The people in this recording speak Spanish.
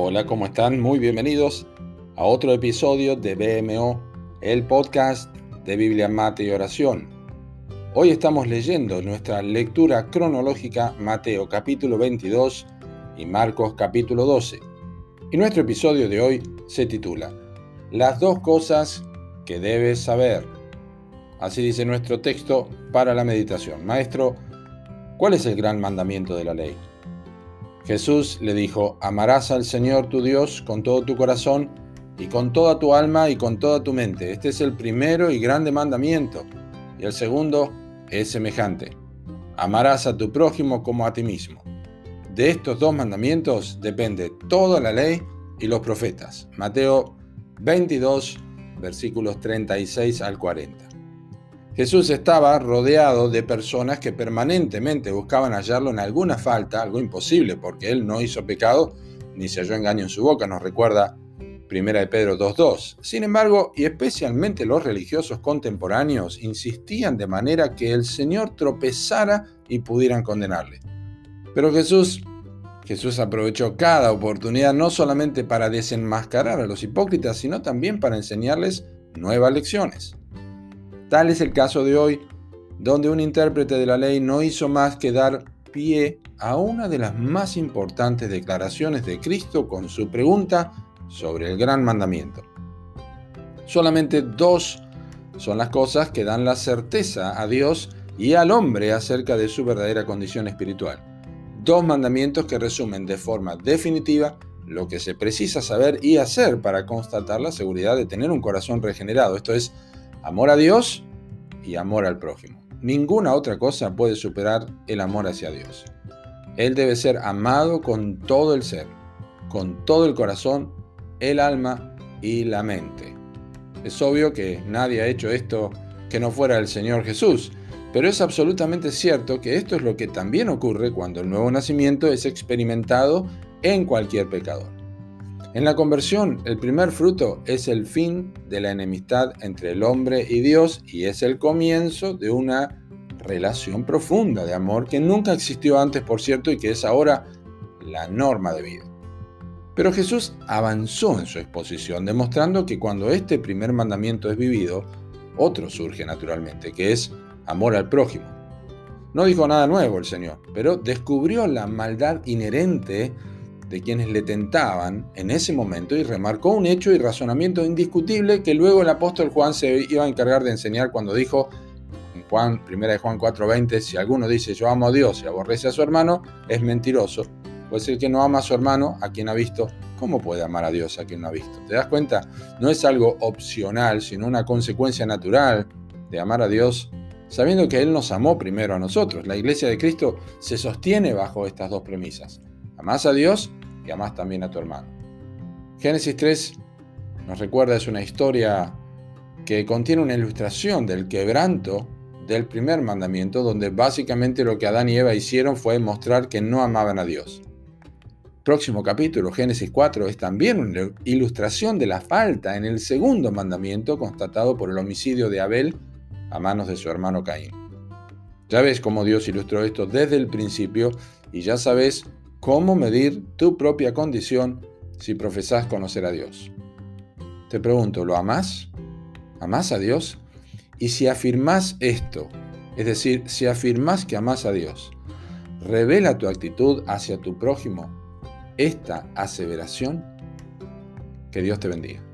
Hola, ¿cómo están? Muy bienvenidos a otro episodio de BMO, el podcast de Biblia, Mate y Oración. Hoy estamos leyendo nuestra lectura cronológica Mateo capítulo 22 y Marcos capítulo 12. Y nuestro episodio de hoy se titula Las dos cosas que debes saber. Así dice nuestro texto para la meditación. Maestro, ¿cuál es el gran mandamiento de la ley? Jesús le dijo, amarás al Señor tu Dios con todo tu corazón y con toda tu alma y con toda tu mente. Este es el primero y grande mandamiento. Y el segundo es semejante. Amarás a tu prójimo como a ti mismo. De estos dos mandamientos depende toda la ley y los profetas. Mateo 22, versículos 36 al 40. Jesús estaba rodeado de personas que permanentemente buscaban hallarlo en alguna falta, algo imposible, porque él no hizo pecado ni se halló engaño en su boca, nos recuerda 1 de Pedro 2.2. Sin embargo, y especialmente los religiosos contemporáneos, insistían de manera que el Señor tropezara y pudieran condenarle. Pero Jesús, Jesús aprovechó cada oportunidad no solamente para desenmascarar a los hipócritas, sino también para enseñarles nuevas lecciones. Tal es el caso de hoy, donde un intérprete de la ley no hizo más que dar pie a una de las más importantes declaraciones de Cristo con su pregunta sobre el gran mandamiento. Solamente dos son las cosas que dan la certeza a Dios y al hombre acerca de su verdadera condición espiritual. Dos mandamientos que resumen de forma definitiva lo que se precisa saber y hacer para constatar la seguridad de tener un corazón regenerado. Esto es amor a Dios y amor al prójimo. Ninguna otra cosa puede superar el amor hacia Dios. Él debe ser amado con todo el ser, con todo el corazón, el alma y la mente. Es obvio que nadie ha hecho esto que no fuera el Señor Jesús, pero es absolutamente cierto que esto es lo que también ocurre cuando el nuevo nacimiento es experimentado en cualquier pecador. En la conversión, el primer fruto es el fin de la enemistad entre el hombre y Dios y es el comienzo de una relación profunda de amor que nunca existió antes, por cierto, y que es ahora la norma de vida. Pero Jesús avanzó en su exposición, demostrando que cuando este primer mandamiento es vivido, otro surge naturalmente, que es amor al prójimo. No dijo nada nuevo el Señor, pero descubrió la maldad inherente de quienes le tentaban en ese momento y remarcó un hecho y razonamiento indiscutible que luego el apóstol Juan se iba a encargar de enseñar cuando dijo en Juan, 1 de Juan 4:20, si alguno dice yo amo a Dios y aborrece a su hermano, es mentiroso, pues el que no ama a su hermano, a quien ha visto, ¿cómo puede amar a Dios a quien no ha visto? ¿Te das cuenta? No es algo opcional, sino una consecuencia natural de amar a Dios sabiendo que Él nos amó primero a nosotros. La iglesia de Cristo se sostiene bajo estas dos premisas. Amás a Dios amás también a tu hermano. Génesis 3 nos recuerda, es una historia que contiene una ilustración del quebranto del primer mandamiento, donde básicamente lo que Adán y Eva hicieron fue mostrar que no amaban a Dios. Próximo capítulo, Génesis 4, es también una ilustración de la falta en el segundo mandamiento constatado por el homicidio de Abel a manos de su hermano Caín. Ya ves cómo Dios ilustró esto desde el principio y ya sabes cómo medir tu propia condición si profesas conocer a Dios. Te pregunto, ¿lo amas? ¿Amás a Dios? Y si afirmas esto, es decir, si afirmas que amas a Dios, revela tu actitud hacia tu prójimo esta aseveración. Que Dios te bendiga.